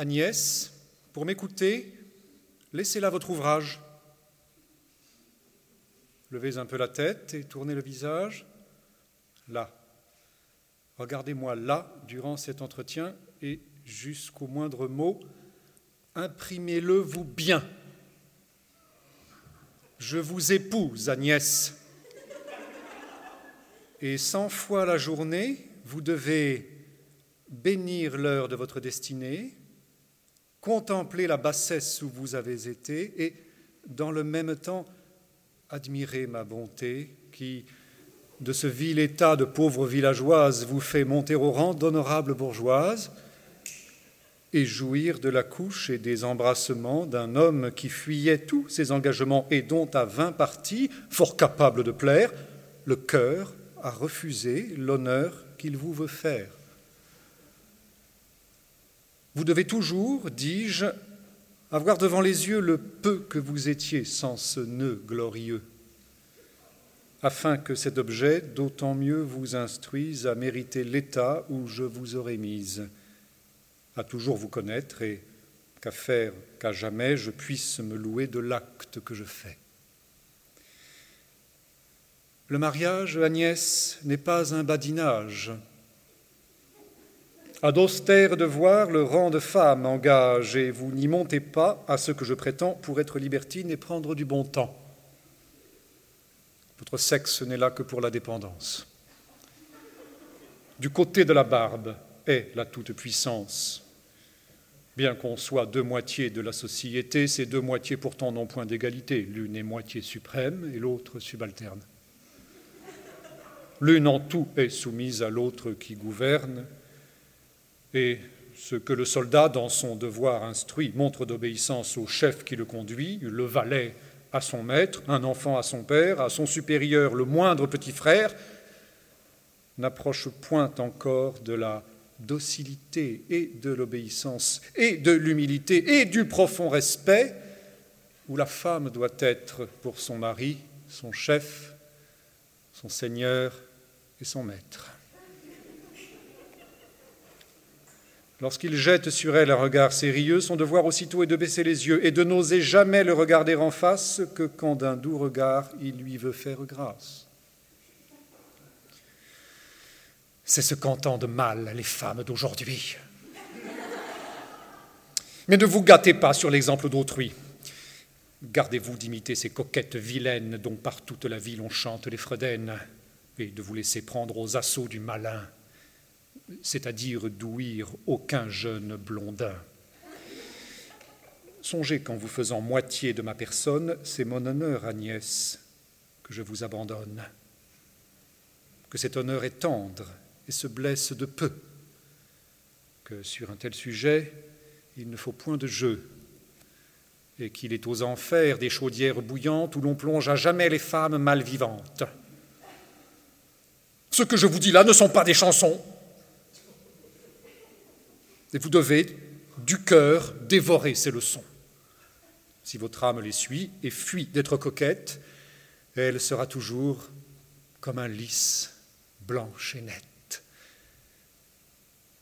Agnès, pour m'écouter, laissez là votre ouvrage. Levez un peu la tête et tournez le visage. Là. Regardez-moi là durant cet entretien et jusqu'au moindre mot, imprimez-le vous bien. Je vous épouse, Agnès. Et cent fois la journée, vous devez bénir l'heure de votre destinée, contempler la bassesse où vous avez été et, dans le même temps, admirer ma bonté qui, de ce vil état de pauvre villageoise, vous fait monter au rang d'honorable bourgeoise et jouir de la couche et des embrassements d'un homme qui fuyait tous ses engagements et dont, à vingt parties, fort capable de plaire, le cœur a refusé l'honneur qu'il vous veut faire. Vous devez toujours, dis-je, avoir devant les yeux le peu que vous étiez sans ce nœud glorieux, afin que cet objet d'autant mieux vous instruise à mériter l'état où je vous aurai mise, à toujours vous connaître et qu'à faire qu'à jamais je puisse me louer de l'acte que je fais. Le mariage, Agnès, n'est pas un badinage, à d'austères devoirs, le rang de femme engage, et vous n'y montez pas à ce que je prétends pour être libertine et prendre du bon temps. Votre sexe n'est là que pour la dépendance. Du côté de la barbe est la toute-puissance. Bien qu'on soit deux moitiés de la société, ces deux moitiés pourtant n'ont point d'égalité. L'une est moitié suprême et l'autre subalterne. L'une en tout est soumise à l'autre qui gouverne, et ce que le soldat, dans son devoir instruit, montre d'obéissance au chef qui le conduit, le valet à son maître, un enfant à son père, à son supérieur, le moindre petit frère, n'approche point encore de la docilité et de l'obéissance et de l'humilité et du profond respect où la femme doit être pour son mari, son chef, son seigneur et son maître. Lorsqu'il jette sur elle un regard sérieux, son devoir aussitôt est de baisser les yeux et de n'oser jamais le regarder en face que quand d'un doux regard il lui veut faire grâce. C'est ce qu'entendent mal les femmes d'aujourd'hui. Mais ne vous gâtez pas sur l'exemple d'autrui. Gardez-vous d'imiter ces coquettes vilaines dont par toute la ville on chante les fredaines, et de vous laisser prendre aux assauts du malin c'est-à-dire d'ouïr aucun jeune blondin. Songez qu'en vous faisant moitié de ma personne, c'est mon honneur, Agnès, que je vous abandonne, que cet honneur est tendre et se blesse de peu, que sur un tel sujet, il ne faut point de jeu, et qu'il est aux enfers des chaudières bouillantes où l'on plonge à jamais les femmes mal vivantes. Ce que je vous dis là ne sont pas des chansons, et vous devez, du cœur, dévorer ces leçons. Si votre âme les suit et fuit d'être coquette, elle sera toujours comme un lys, blanche et nette.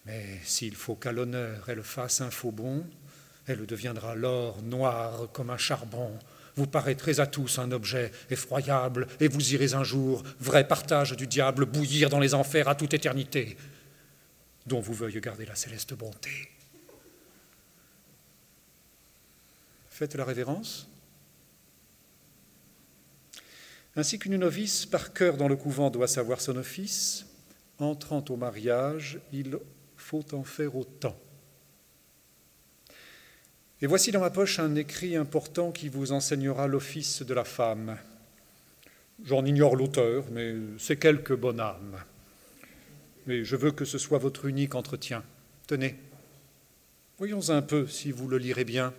Mais s'il faut qu'à l'honneur elle fasse un faux bond, elle deviendra l'or noir comme un charbon. Vous paraîtrez à tous un objet effroyable, et vous irez un jour, vrai partage du diable, bouillir dans les enfers à toute éternité dont vous veuillez garder la céleste bonté. Faites la révérence. Ainsi qu'une novice par cœur dans le couvent doit savoir son office, entrant au mariage, il faut en faire autant. Et voici dans ma poche un écrit important qui vous enseignera l'office de la femme. J'en ignore l'auteur, mais c'est quelque bonne âme mais je veux que ce soit votre unique entretien. Tenez, voyons un peu si vous le lirez bien.